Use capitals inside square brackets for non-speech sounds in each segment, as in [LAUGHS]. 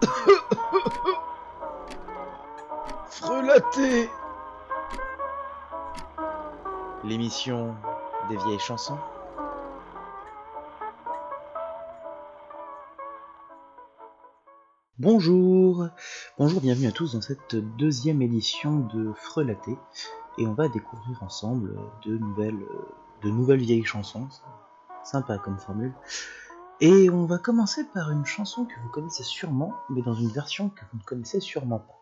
[COUGHS] Frelaté L'émission des vieilles chansons. Bonjour Bonjour, bienvenue à tous dans cette deuxième édition de Frelaté. Et on va découvrir ensemble de nouvelles, de nouvelles vieilles chansons. Sympa comme formule. Et on va commencer par une chanson que vous connaissez sûrement, mais dans une version que vous ne connaissez sûrement pas.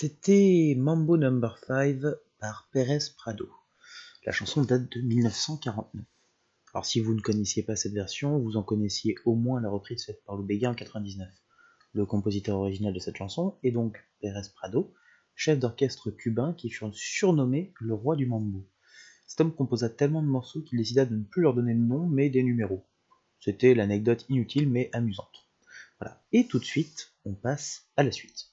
C'était Mambo Number 5 par Pérez Prado. La chanson date de 1949. Alors si vous ne connaissiez pas cette version, vous en connaissiez au moins la reprise faite par Lou Bega en 99. Le compositeur original de cette chanson est donc Pérez Prado, chef d'orchestre cubain qui fut surnommé le roi du mambo. Cet homme composa tellement de morceaux qu'il décida de ne plus leur donner de nom mais des numéros. C'était l'anecdote inutile mais amusante. Voilà. Et tout de suite, on passe à la suite.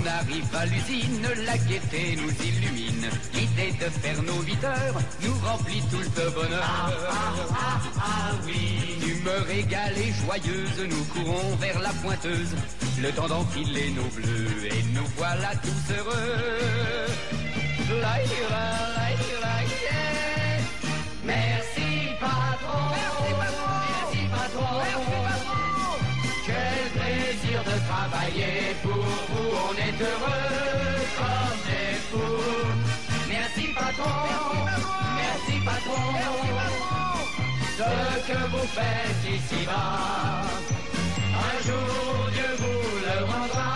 On arrive à l'usine, la gaieté nous illumine. L'idée de faire nos 8 heures nous remplit tout le bonheur. Ah, ah, ah, ah, oui. Humeur égale et joyeuse, nous courons vers la pointeuse. Le temps d'enfiler nos bleus et nous voilà tous heureux. Travailler pour on est heureux comme des fous. Merci patron, merci patron, ce que vous faites ici-bas. Un jour Dieu vous le rendra.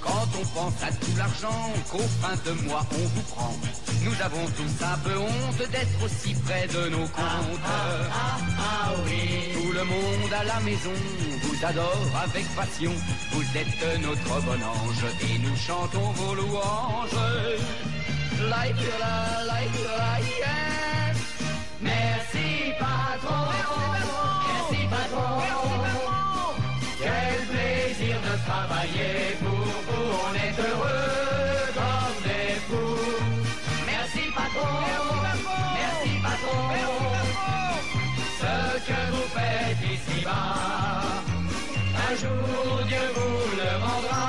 Quand on pense à tout l'argent qu'au fin de mois on vous prend. Nous avons tous un peu honte d'être aussi près de nos comptes. Ah, ah, oui. Tout le monde à la maison vous adore avec passion. Vous êtes notre bon ange et nous chantons vos louanges. Like, la, like, la, yeah. Merci patron. Merci patron. Quel plaisir de travailler pour vous. On est heureux patron. Merci patron. Ce que vous faites ici-bas. Un jour Dieu vous le rendra.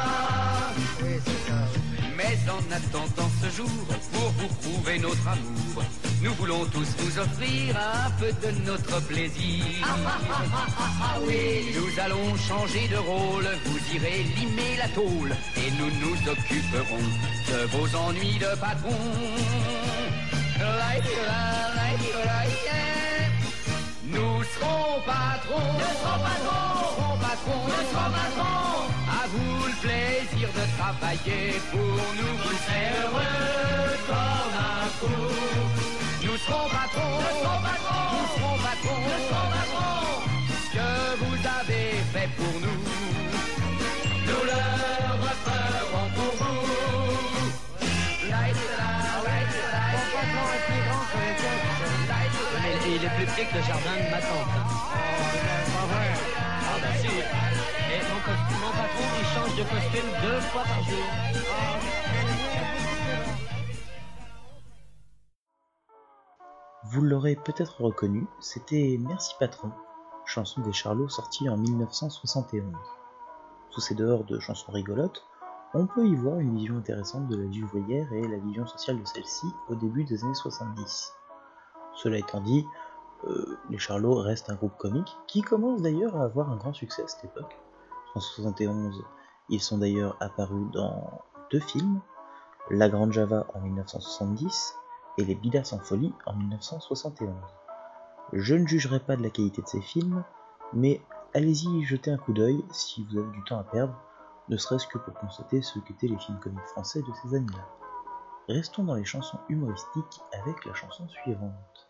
Mais en attendant ce jour, pour vous prouver notre amour, nous voulons tous vous offrir un peu de notre plaisir. oui, nous allons changer de rôle, vous irez limer la tôle, et nous nous occuperons de vos ennuis de patron. Nous serons patrons, nous serons patrons, nous serons patrons, nous serons patrons. À vous le plaisir de travailler pour nous, vous serez heureux comme un fou. Nous serons patrons, nous serons patrons, nous serons patrons, nous serons patrons. Ce que vous avez fait pour nous, nous le referons pour vous. Mais il est plus petit que le jardin de ma tante. Ah ben si. Et mon, mon patron, il change de costume deux fois par jour. Vous l'aurez peut-être reconnu, c'était Merci Patron, chanson des Charlots sortie en 1971. Sous ces dehors de chansons rigolotes, on peut y voir une vision intéressante de la vie ouvrière et la vision sociale de celle-ci au début des années 70. Cela étant dit, euh, les Charlots restent un groupe comique qui commence d'ailleurs à avoir un grand succès à cette époque. En 71, ils sont d'ailleurs apparus dans deux films, La Grande Java en 1970 et Les Bidas en folie en 1971. Je ne jugerai pas de la qualité de ces films, mais allez-y jeter un coup d'œil si vous avez du temps à perdre, ne serait-ce que pour constater ce qu'étaient les films comiques français de ces années-là. Restons dans les chansons humoristiques avec la chanson suivante.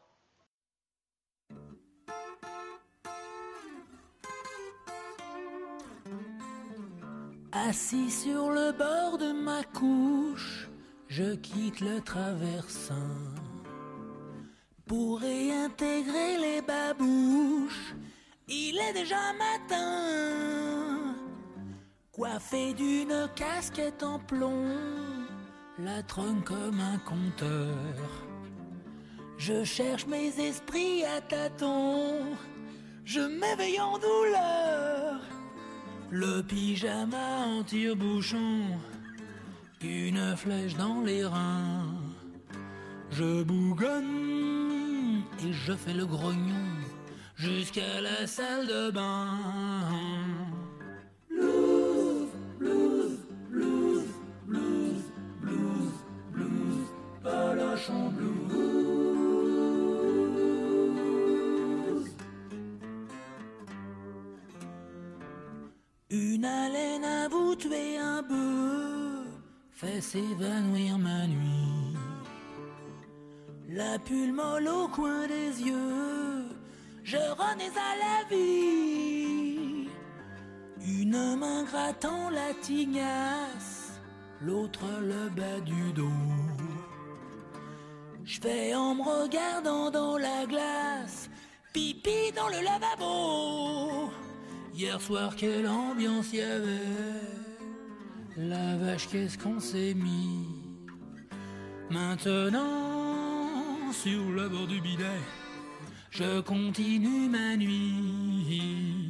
Assis sur le bord de ma couche, je quitte le traversin pour réintégrer les babouches. Il est déjà matin, coiffé d'une casquette en plomb, la trône comme un compteur. Je cherche mes esprits à tâtons, je m'éveille en douleur. Le pyjama en tire-bouchon, une flèche dans les reins. Je bougonne et je fais le grognon jusqu'à la salle de bain. Blues, blues, blues, blues, blues, blues, blues. Une haleine à vous tuer un bœuf fait s'évanouir ma nuit. La pulle molle au coin des yeux, je renais à la vie. Une main grattant la tignasse, l'autre le bas du dos. Je fais en me regardant dans la glace, pipi dans le lavabo. Hier soir, quelle ambiance y avait. La vache, qu'est-ce qu'on s'est mis. Maintenant, sur le bord du bidet, je continue ma nuit.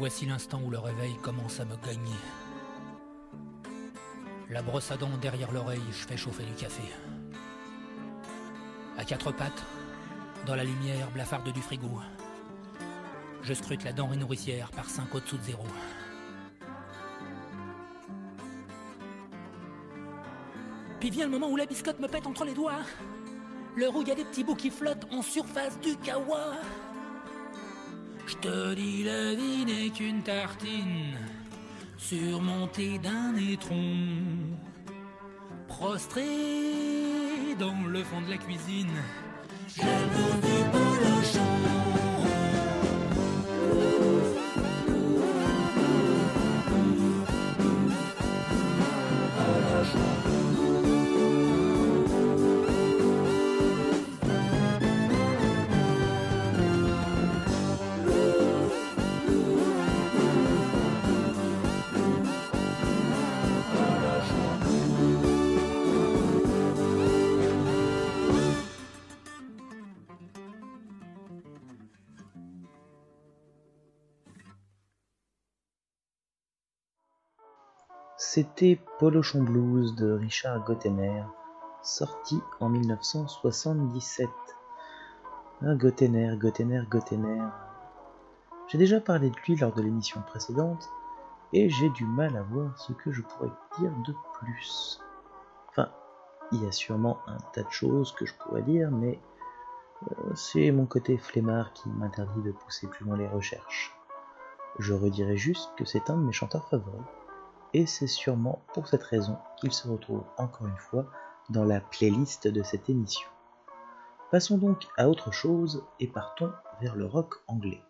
Voici l'instant où le réveil commence à me gagner. La brosse à dents derrière l'oreille, je fais chauffer du café. À quatre pattes, dans la lumière blafarde du frigo, je scrute la denrée nourricière par 5 au-dessous de zéro. Puis vient le moment où la biscotte me pète entre les doigts. L'heure où il y a des petits bouts qui flottent en surface du kawa. Te dis, la vie n'est qu'une tartine surmontée d'un étron. Prostré dans le fond de la cuisine. C'était Polochon Blues de Richard Gottener, sorti en 1977. Ah, Gottener, Gottener, Gottener. J'ai déjà parlé de lui lors de l'émission précédente, et j'ai du mal à voir ce que je pourrais dire de plus. Enfin, il y a sûrement un tas de choses que je pourrais dire, mais euh, c'est mon côté flemmard qui m'interdit de pousser plus loin les recherches. Je redirai juste que c'est un de mes chanteurs favoris et c'est sûrement pour cette raison qu'il se retrouve encore une fois dans la playlist de cette émission. Passons donc à autre chose et partons vers le rock anglais.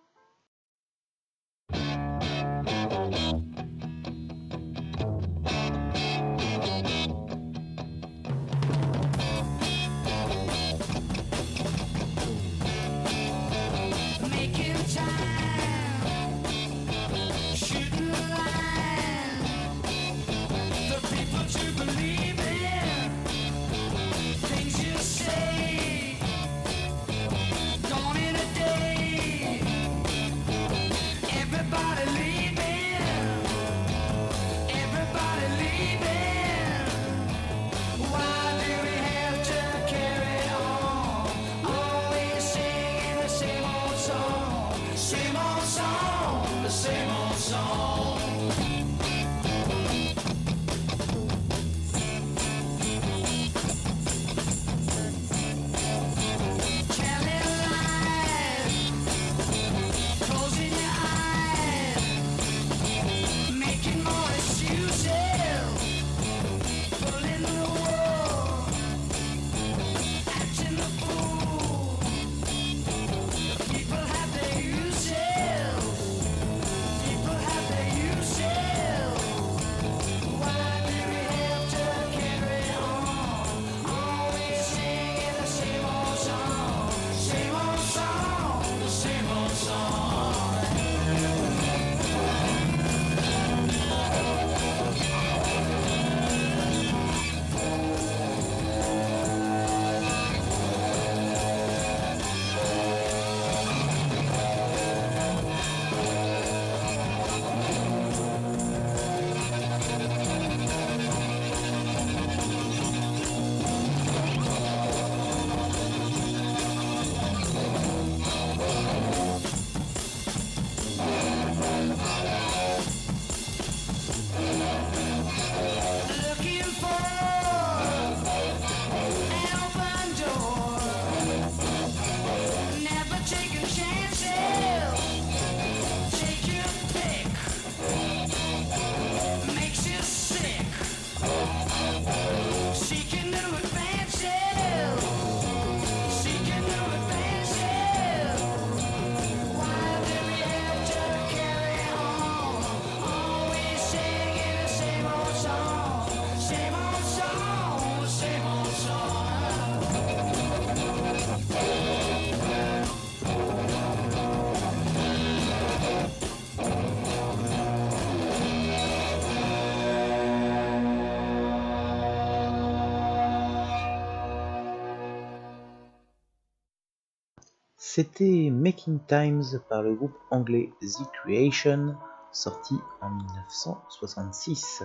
C'était Making Times par le groupe anglais The Creation, sorti en 1966.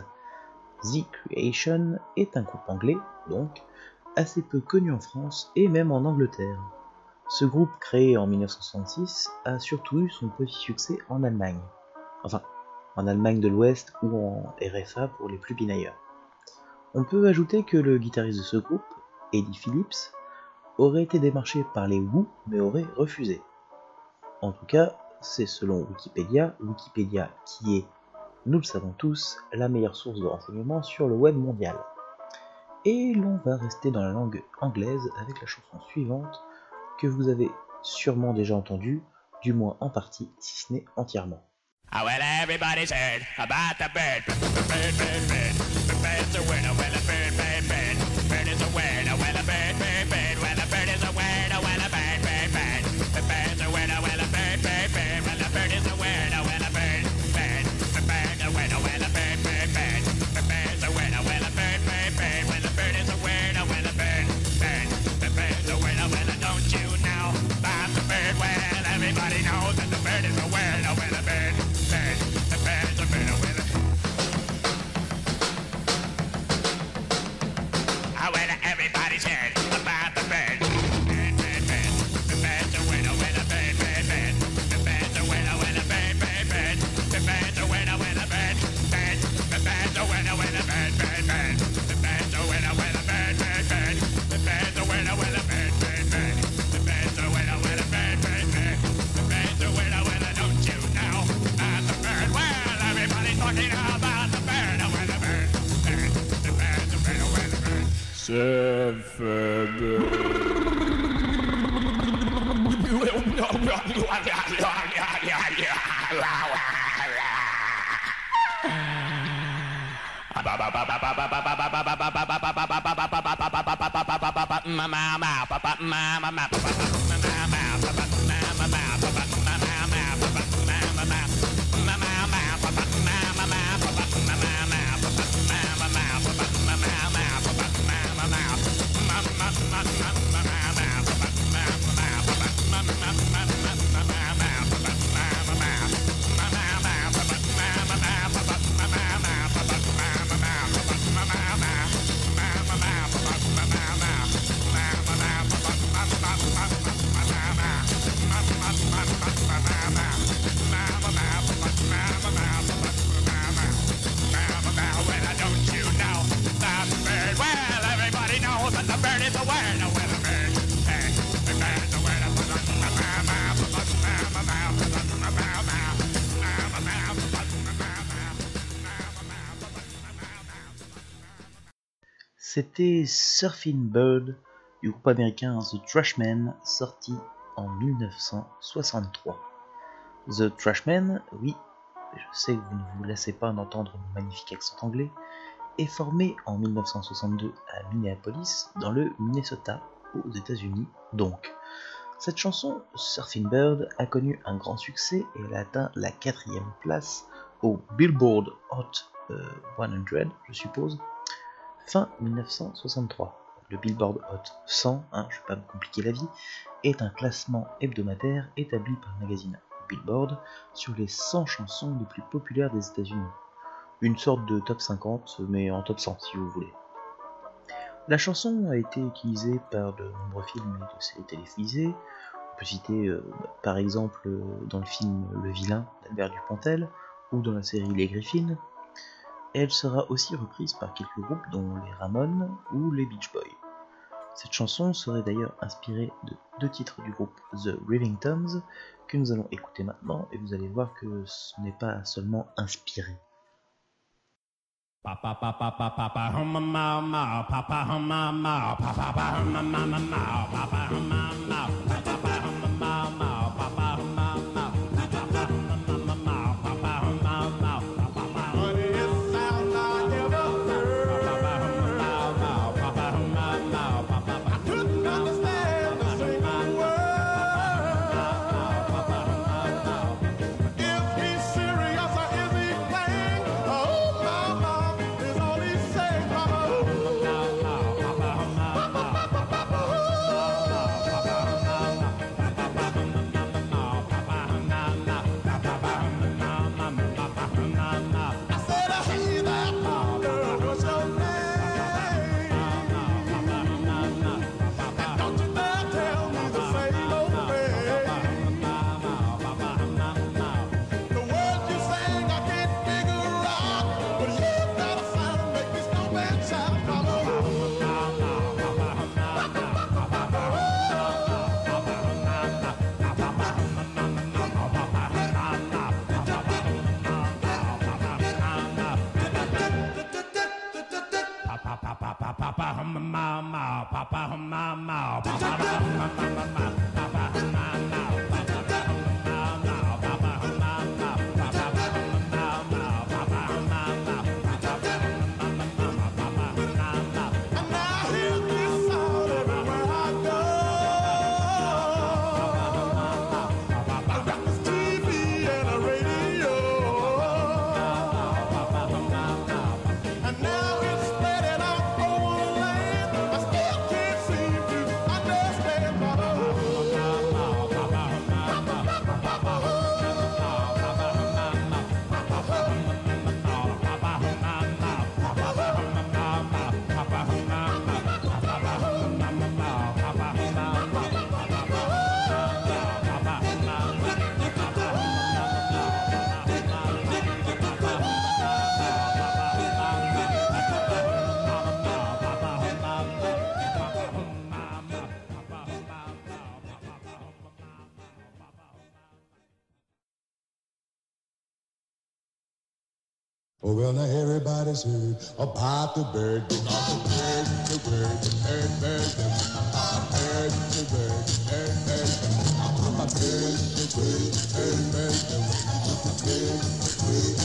The Creation est un groupe anglais, donc, assez peu connu en France et même en Angleterre. Ce groupe, créé en 1966, a surtout eu son petit succès en Allemagne. Enfin, en Allemagne de l'Ouest ou en RFA pour les plus pinailleurs. On peut ajouter que le guitariste de ce groupe, Eddie Phillips, aurait été démarché par les Who mais aurait refusé. En tout cas, c'est selon Wikipédia, Wikipédia qui est, nous le savons tous, la meilleure source de renseignements sur le web mondial. Et l'on va rester dans la langue anglaise avec la chanson suivante que vous avez sûrement déjà entendue, du moins en partie, si ce n'est entièrement. Ah. Oh. Everybody's heard Mama. Surfing Bird du groupe américain The Trashmen, sorti en 1963. The Trashmen, oui, je sais que vous ne vous laissez pas d'entendre mon magnifique accent anglais, est formé en 1962 à Minneapolis, dans le Minnesota, aux États-Unis donc. Cette chanson, Surfing Bird, a connu un grand succès et elle a atteint la quatrième place au Billboard Hot euh, 100, je suppose, fin 1963. Le Billboard Hot 100, hein, je ne vais pas me compliquer la vie, est un classement hebdomadaire établi par le magazine Billboard sur les 100 chansons les plus populaires des États-Unis. Une sorte de top 50, mais en top 100 si vous voulez. La chanson a été utilisée par de nombreux films et de séries télévisées. On peut citer euh, par exemple euh, dans le film Le Vilain d'Albert Dupontel ou dans la série Les Griffins. Elle sera aussi reprise par quelques groupes dont les Ramones ou les Beach Boys. Cette chanson serait d'ailleurs inspirée de deux titres du groupe The Rivingtons que nous allons écouter maintenant et vous allez voir que ce n'est pas seulement inspiré. Mama, ma papa Mama, ma papa ma ma everybody's heard about the bird. Because the bird, the bird, the bird, bird, the bird, the bird, bird, bird, the bird, the bird, bird, bird, the bird, the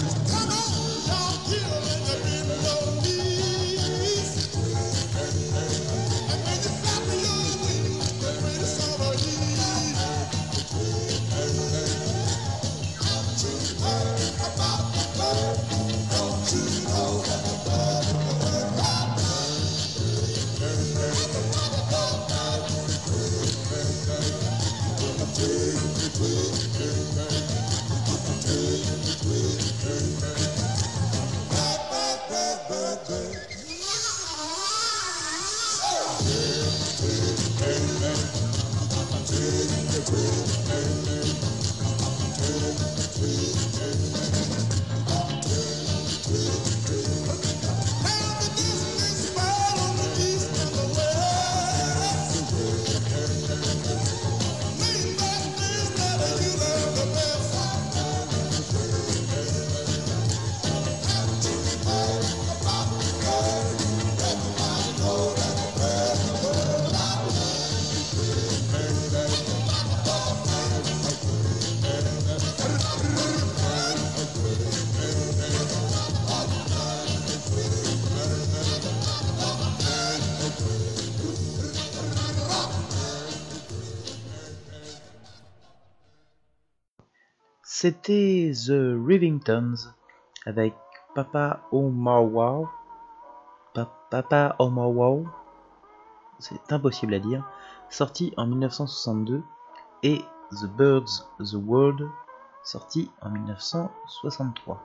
C'était The Rivingtons avec Papa Omawa. Pa- Papa Omawa. C'est impossible à dire. Sorti en 1962. Et The Birds The World. Sorti en 1963.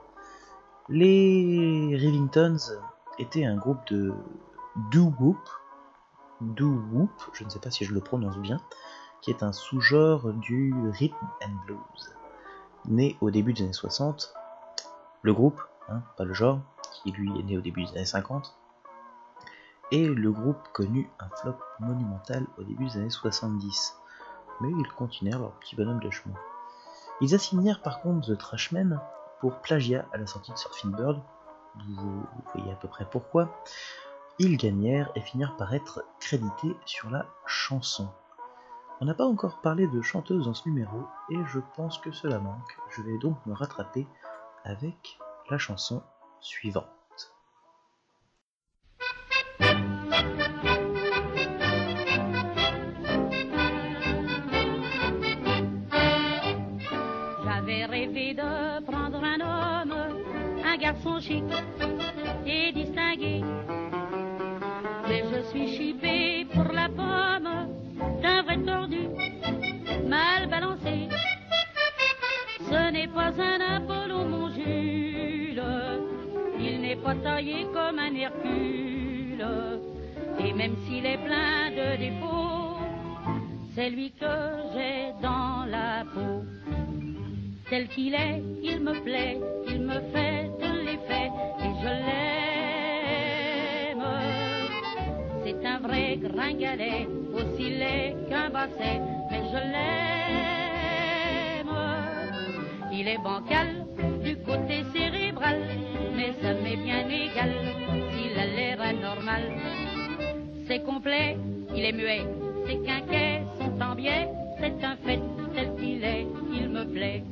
Les Rivingtons étaient un groupe de doo-wop. Doo-wop, je ne sais pas si je le prononce bien, qui est un sous-genre du rhythm and blues né au début des années 60, le groupe, hein, pas le genre, qui lui est né au début des années 50, et le groupe connut un flop monumental au début des années 70, mais ils continuèrent leur petit bonhomme de chemin. Ils assignèrent par contre The Trashmen pour plagiat à la sortie de Surfing Bird, vous voyez à peu près pourquoi, ils gagnèrent et finirent par être crédités sur la chanson. On n'a pas encore parlé de chanteuse dans ce numéro et je pense que cela manque. Je vais donc me rattraper avec la chanson suivante. J'avais rêvé de prendre un homme, un garçon chic et distingué. Mais je suis chipé un Apollo, mon Jules, il n'est pas taillé comme un Hercule. Et même s'il est plein de défauts, c'est lui que j'ai dans la peau. Tel qu'il est, il me plaît, il me fait de l'effet et je l'aime. C'est un vrai gringalet, aussi laid qu'un basset, mais je l'aime. Il est bancal du côté cérébral, mais ça m'est bien égal s'il a l'air anormal. C'est complet, il est muet, ses quinquets sont en biais, c'est un fait tel qu'il est, il me plaît.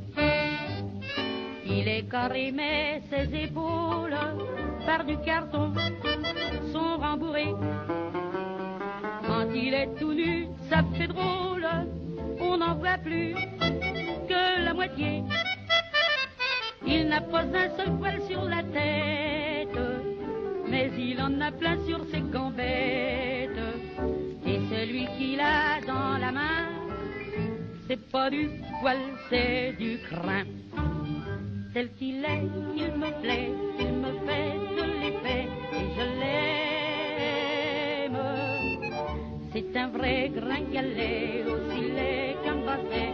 Il est carré, mais ses épaules, par du carton, sont rembourrées. Quand il est tout nu, ça fait drôle, on n'en voit plus que la moitié. Il n'a pas un seul poil sur la tête, mais il en a plein sur ses gambettes. Et celui qu'il a dans la main, c'est pas du poil, c'est du crin. Tel qu'il est, il me plaît, il me fait de l'effet, et je l'aime. C'est un vrai gringalet, aussi laid qu'un basset,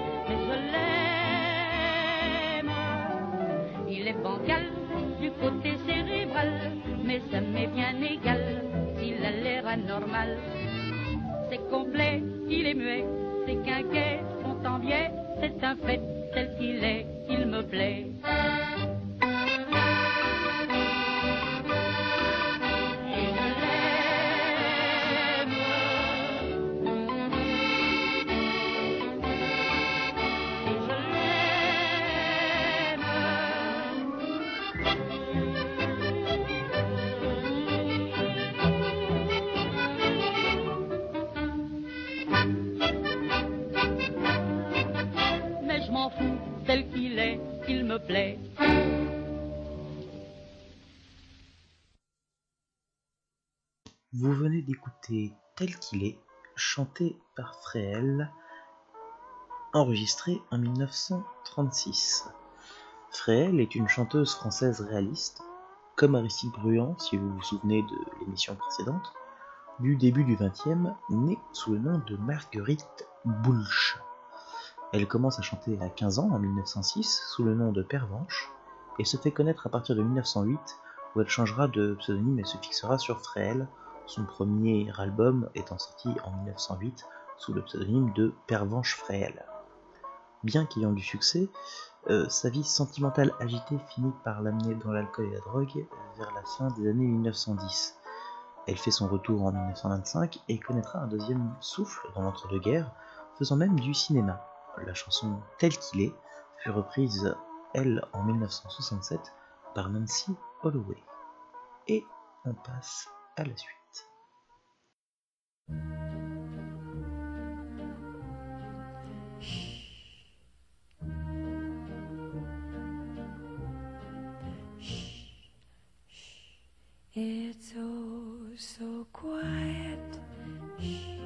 Il est bancal du côté cérébral, mais ça m'est bien égal s'il a l'air anormal. C'est complet, il est muet, ses quinquets sont en biais, c'est un fait tel qu'il est, il me plaît. Vous venez d'écouter Tel qu'il est, chanté par Fréhel, enregistré en 1936. Fréhel est une chanteuse française réaliste, comme Aristide Bruand, si vous vous souvenez de l'émission précédente, du début du XXe, née sous le nom de Marguerite Boulch. Elle commence à chanter à 15 ans, en 1906, sous le nom de Pervenche, et se fait connaître à partir de 1908, où elle changera de pseudonyme et se fixera sur Fréhel, son premier album étant sorti en 1908 sous le pseudonyme de Pervenche Fréhel. Bien qu'ayant du succès, euh, sa vie sentimentale agitée finit par l'amener dans l'alcool et la drogue vers la fin des années 1910. Elle fait son retour en 1925 et connaîtra un deuxième souffle dans l'entre-deux-guerres, faisant même du cinéma. La chanson Telle qu'il est fut reprise, elle, en 1967 par Nancy Holloway. Et on passe à la suite. It's oh so quiet. Shh,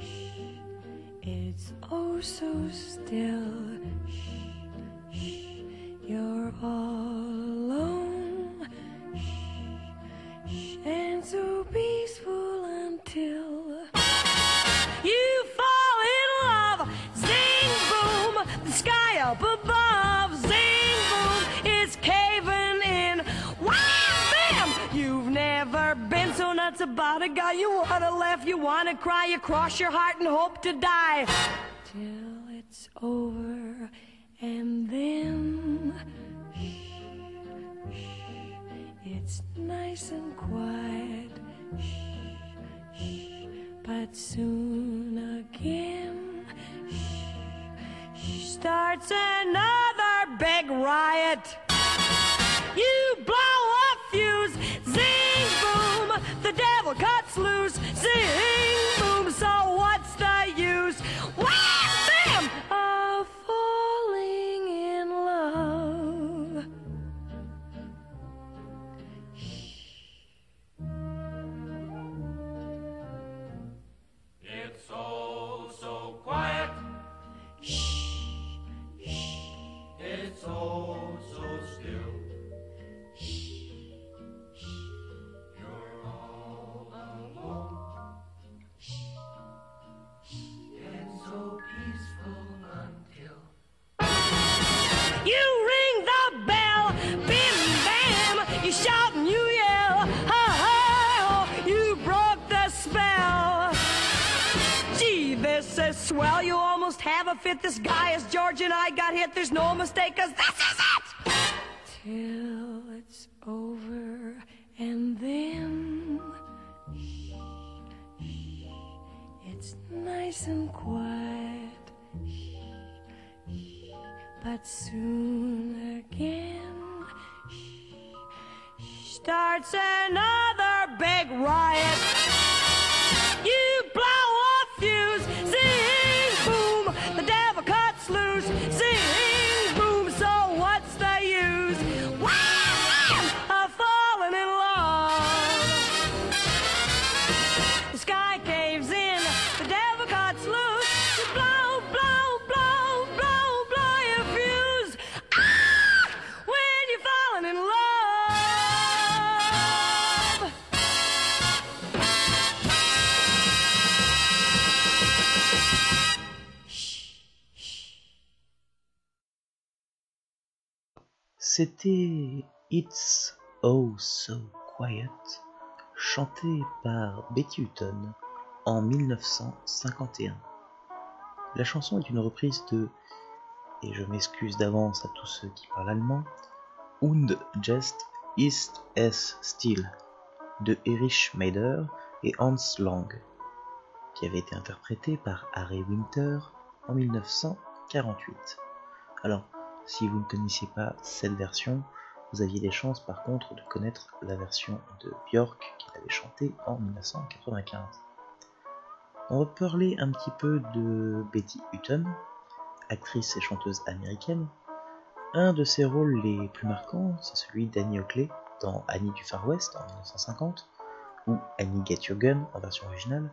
shh. It's oh so still. to you want to laugh, you want to cry, you cross your heart and hope to die. Swell. You almost have a fit. This guy is George and I got hit. There's no mistake, cause this is it! till it's over and then it's nice and quiet but soon again Starts another big riot. C'était It's Oh So Quiet, chanté par Betty Hutton en 1951. La chanson est une reprise de, et je m'excuse d'avance à tous ceux qui parlent allemand, Und just ist es still de Erich Meider et Hans Lang, qui avait été interprété par Harry Winter en 1948. Alors, si vous ne connaissiez pas cette version, vous aviez des chances par contre de connaître la version de Björk qu'il avait chantée en 1995. On va parler un petit peu de Betty Hutton, actrice et chanteuse américaine. Un de ses rôles les plus marquants, c'est celui d'Annie Oakley dans Annie du Far West en 1950, ou Annie Get Your Gun en version originale,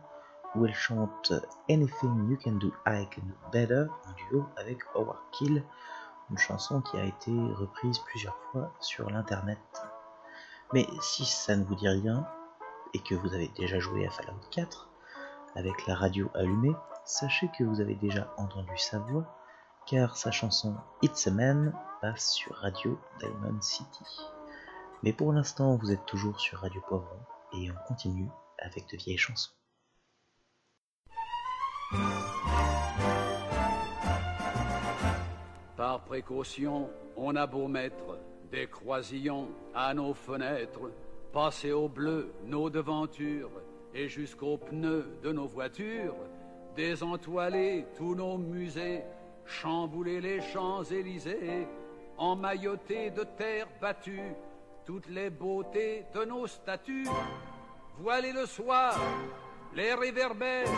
où elle chante Anything You Can Do I Can Do Better en duo avec Howard Keel, une chanson qui a été reprise plusieurs fois sur l'internet. Mais si ça ne vous dit rien, et que vous avez déjà joué à Fallout 4, avec la radio allumée, sachez que vous avez déjà entendu sa voix, car sa chanson It's a Man passe sur Radio Diamond City. Mais pour l'instant, vous êtes toujours sur Radio Poivron, et on continue avec de vieilles chansons. Précaution, on a beau mettre des croisillons à nos fenêtres, passer au bleu nos devantures et jusqu'aux pneus de nos voitures, désentoiler tous nos musées, chambouler les Champs-Élysées, emmailloter de terre battue toutes les beautés de nos statues, voiler le soir, les réverbères,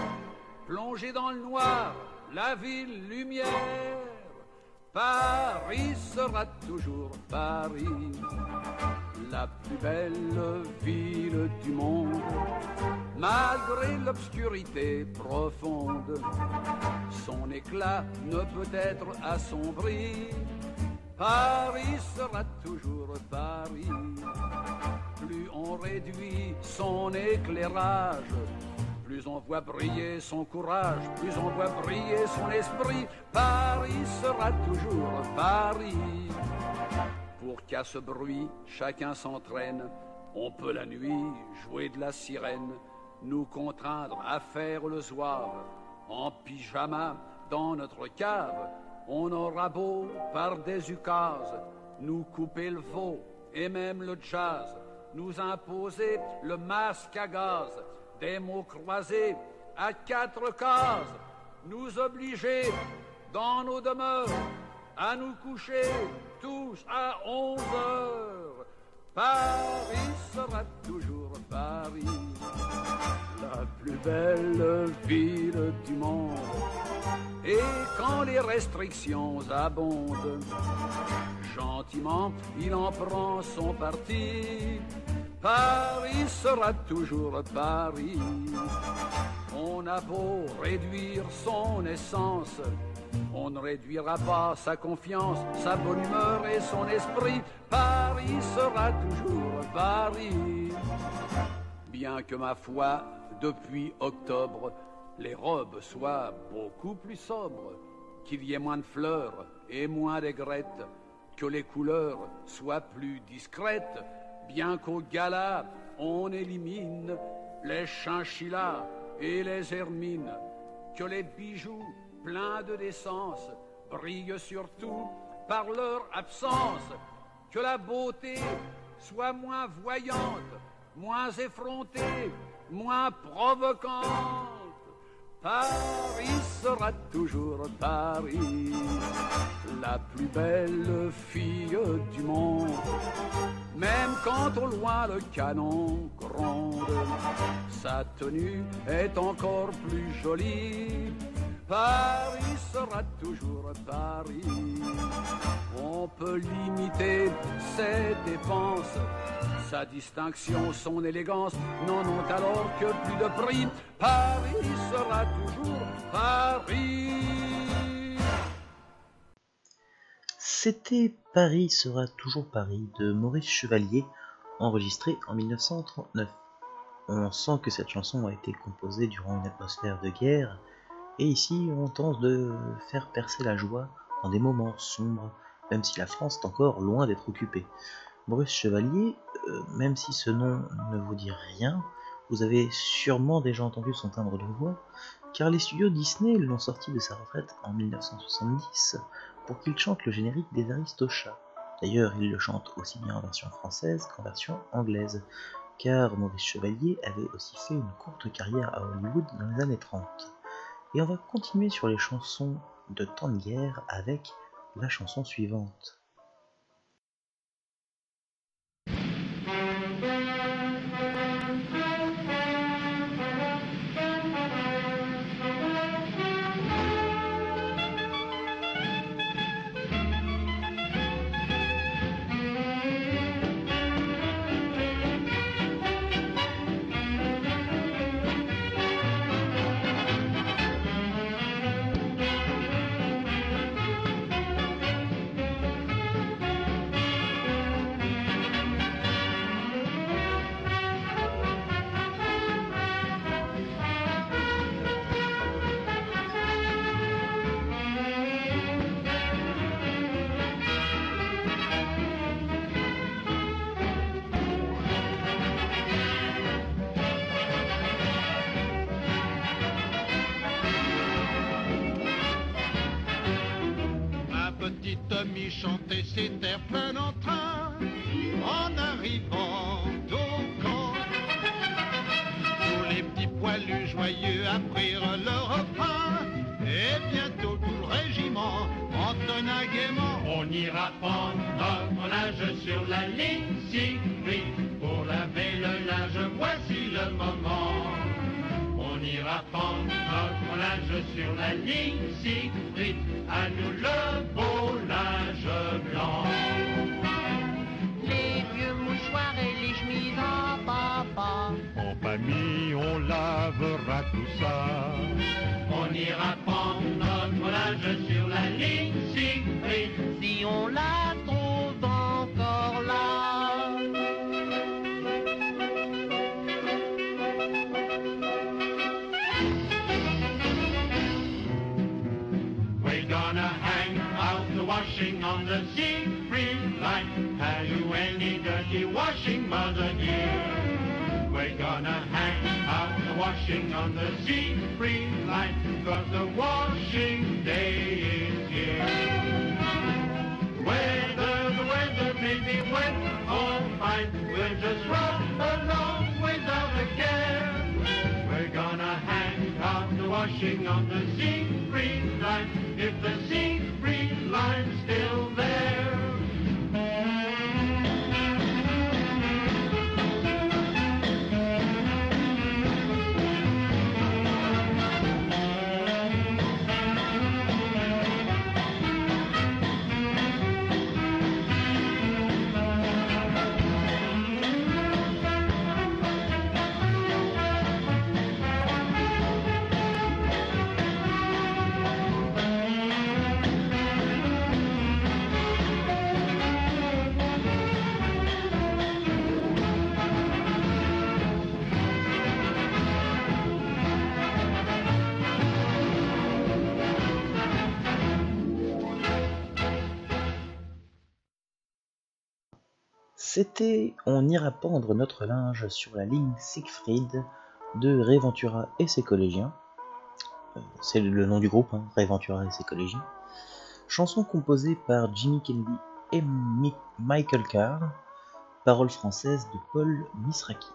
plonger dans le noir, la ville lumière. Paris sera toujours Paris, la plus belle ville du monde, malgré l'obscurité profonde. Son éclat ne peut être assombri. Paris sera toujours Paris. Plus on réduit son éclairage, plus on voit briller son courage, plus on voit briller son esprit. Paris sera toujours Paris. Pour qu'à ce bruit chacun s'entraîne, on peut la nuit jouer de la sirène, nous contraindre à faire le zouave en pyjama dans notre cave. On aura beau par des ukases nous couper le veau et même le jazz, nous imposer le masque à gaz des mots croisés à quatre cases, nous obliger dans nos demeures à nous coucher tous à onze heures. Paris sera toujours Paris, la plus belle ville du monde. Et quand les restrictions abondent, gentiment il en prend son parti. Paris sera toujours Paris. On a beau réduire son essence, on ne réduira pas sa confiance, sa bonne humeur et son esprit. Paris sera toujours Paris. Bien que ma foi, depuis octobre, les robes soient beaucoup plus sobres, qu'il y ait moins de fleurs et moins d'aigrettes, que les couleurs soient plus discrètes, bien qu'au gala on élimine les chinchillas et les hermines, que les bijoux pleins de décence brillent surtout par leur absence, que la beauté soit moins voyante, moins effrontée, moins provocante. Paris sera toujours Paris, la plus belle fille du monde. Même quand au loin le canon gronde, sa tenue est encore plus jolie. Paris sera toujours Paris. On peut limiter ses dépenses, sa distinction, son élégance n'en ont alors que plus de prix. Paris sera toujours Paris. C'était Paris sera toujours Paris de Maurice Chevalier, enregistré en 1939. On sent que cette chanson a été composée durant une atmosphère de guerre, et ici on tente de faire percer la joie dans des moments sombres, même si la France est encore loin d'être occupée. Maurice Chevalier, euh, même si ce nom ne vous dit rien, vous avez sûrement déjà entendu son timbre de voix, car les studios Disney l'ont sorti de sa retraite en 1970 pour qu'il chante le générique des Aristochats. D'ailleurs, il le chante aussi bien en version française qu'en version anglaise, car Maurice Chevalier avait aussi fait une courte carrière à Hollywood dans les années 30. Et on va continuer sur les chansons de temps de guerre avec la chanson suivante. Tout ça. On ira prendre notre linge sur la ligne Siegfried, Si on la trouve encore là. We're gonna hang out the washing on the Siegfried line. Have you any dirty washing, mother dear? We're gonna washing on the Siegfried line. Cause the washing day is here. Whether the weather may be wet or fine, we'll just run along without a care. We're gonna hang out the washing on the Siegfried line if the Siegfried line's still there. C'était On ira pendre notre linge sur la ligne Siegfried de Réventura et ses collégiens. euh, c'est le nom du groupe, hein, Ray Ventura et ses collégiens. Chanson composée par Jimmy Kennedy et Mi- Michael Carr, paroles françaises de Paul Misraki.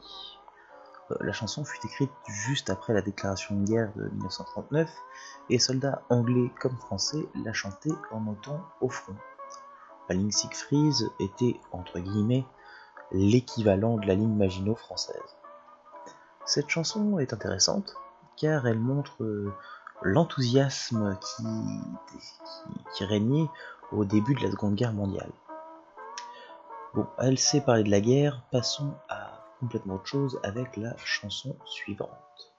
Euh, La chanson fut écrite juste après la déclaration de guerre de 1939 et soldats anglais comme français la chantaient en montant au front. La ligne Siegfried était, entre guillemets, l'équivalent de la ligne Maginot française. Cette chanson est intéressante car elle montre euh, l'enthousiasme qui, qui, qui régnait au début de la Seconde Guerre mondiale. Bon, elle sait parler de la guerre, passons à complètement autre chose avec la chanson suivante.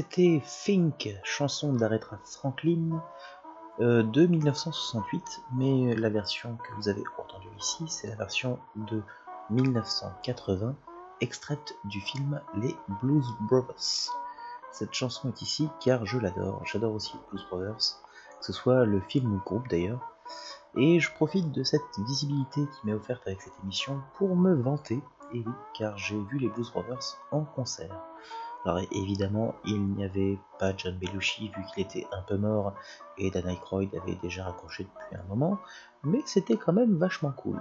C'était Think, chanson d'Aretha Franklin euh, de 1968, mais la version que vous avez entendue ici, c'est la version de 1980, extraite du film Les Blues Brothers. Cette chanson est ici car je l'adore, j'adore aussi les Blues Brothers, que ce soit le film ou le groupe d'ailleurs, et je profite de cette visibilité qui m'est offerte avec cette émission pour me vanter, et oui, car j'ai vu les Blues Brothers en concert. Alors évidemment, il n'y avait pas John Belushi vu qu'il était un peu mort et Dan Aykroyd avait déjà raccroché depuis un moment, mais c'était quand même vachement cool.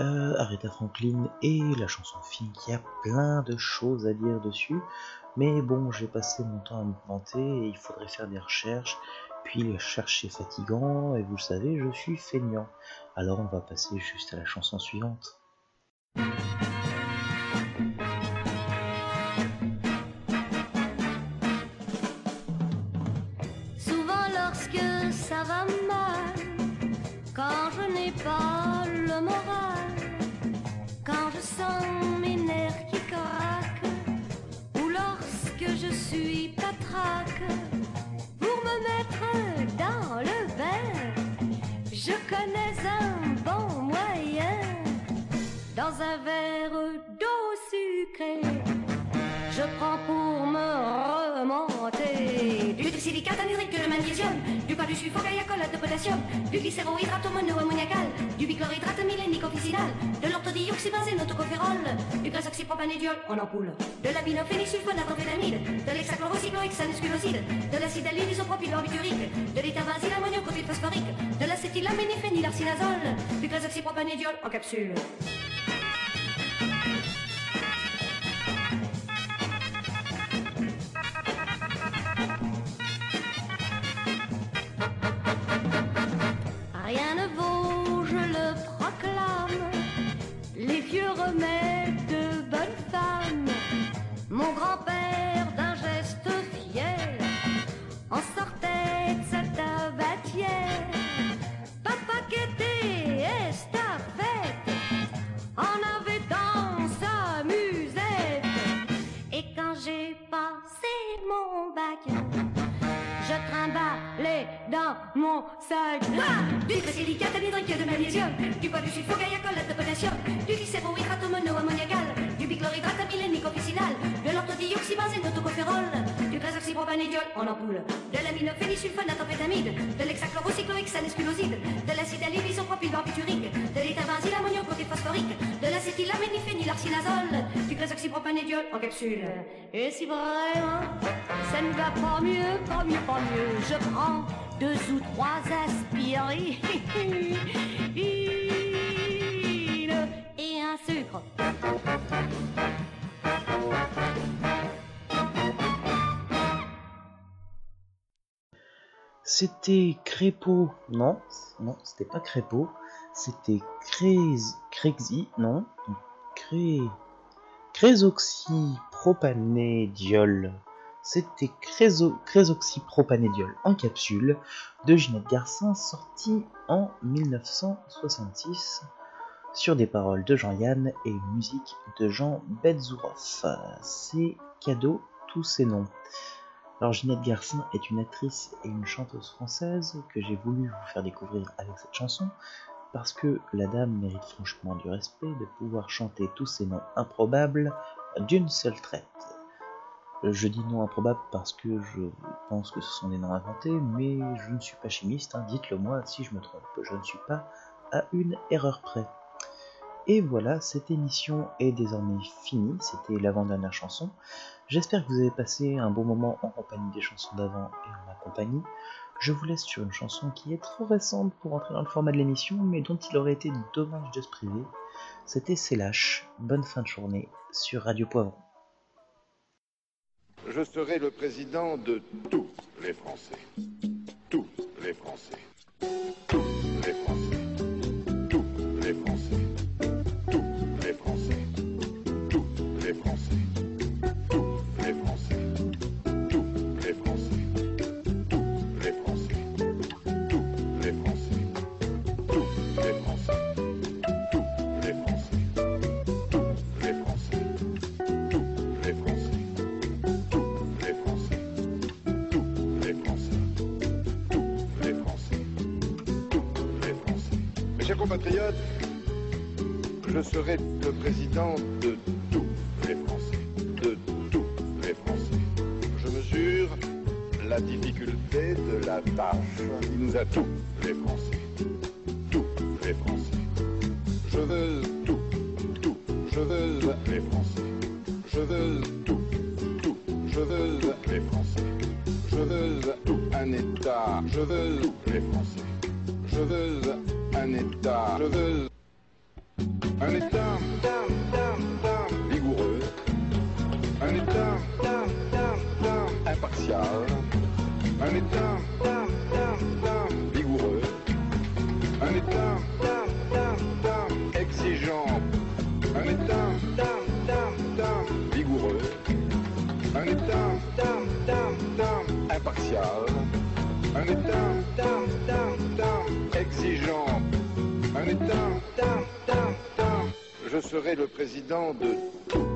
Euh, Aretha Franklin et la chanson Fink, il y a plein de choses à dire dessus, mais bon, j'ai passé mon temps à me vanter et il faudrait faire des recherches, puis les recherches fatigant, et vous le savez, je suis feignant. Alors on va passer juste à la chanson suivante. Ça va mal, quand je n'ai pas le moral, quand je sens mes nerfs qui craquent, ou lorsque je suis patraque, pour me mettre dans le bain, je connais un bon moyen, dans un verre d'eau sucrée. Je prends pour me du silicate anhydrique de magnésium, du pas du sulfogaiacolate de potassium, du glycérohydrate monoammoniacal, du bichlorhydrate mylénique officinal, de l'orthodioxybenzène autocophérol, du gazoxypropanédiol en ampoule, de l'aminophénylsulfonatrophénamide, de l'hexachlorocyclohexane sculoside, de l'acide allylisopropyl barbiturique, de l'éthabenzyle ammoniocopyl de l'acétylaméniphénylarcinazole, du gazoxypropanédiol en capsule. De bonne femme. Mon grand-père mon sac. Ah du silicate de magnésium, du bois du sulfogaiacolate de potassium, du glycérohydrate monoammoniacal, du bichlorhydrate amylénique officinal, de l'orthodioxybenzène autocophérol, du gazoxypropanédiol en ampoule, de l'aminophénylsulfonatrophétamide, de l'hexachlorocyclohexane sculoside, de l'acide allylisopropyl barbiturique, de l'éthabenzyle ammoniocopyl phosphorique, de l'acétylaméniphénylarcinazole, du gazoxypropanédiol en capsule. Et si vraiment ça ne va pas mieux, pas mieux, pas mieux, je prends deux ou trois aspirines [LAUGHS] et un sucre. C'était Crépeau, non, non, c'était pas Crépeau, c'était Crexy, non, Cré, Crésoxypropanédiol. C'était Créso, Crésoxypropanédiol en capsule de Ginette Garcin, sorti en 1966 sur des paroles de Jean-Yann et une musique de Jean Betzourov. C'est cadeau, tous ces noms. Alors Ginette Garcin est une actrice et une chanteuse française que j'ai voulu vous faire découvrir avec cette chanson parce que la dame mérite franchement du respect de pouvoir chanter tous ces noms improbables d'une seule traite. Je dis noms improbables parce que je pense que ce sont des noms inventés, mais je ne suis pas chimiste, hein, dites-le moi si je me trompe, je ne suis pas à une erreur près. Et voilà, cette émission est désormais finie, c'était l'avant-dernière chanson. J'espère que vous avez passé un bon moment en compagnie des chansons d'avant et en ma compagnie. Je vous laisse sur une chanson qui est trop récente pour entrer dans le format de l'émission, mais dont il aurait été dommage de se priver. C'était C'est lâche. Bonne fin de journée sur Radio Poivron. Je serai le président de tous les Français. Tous les Français. Serai le président de tous les Français. De tous les Français. Je mesure la difficulté de la tâche qui nous a un État exigeant, un État je serai le président de tout.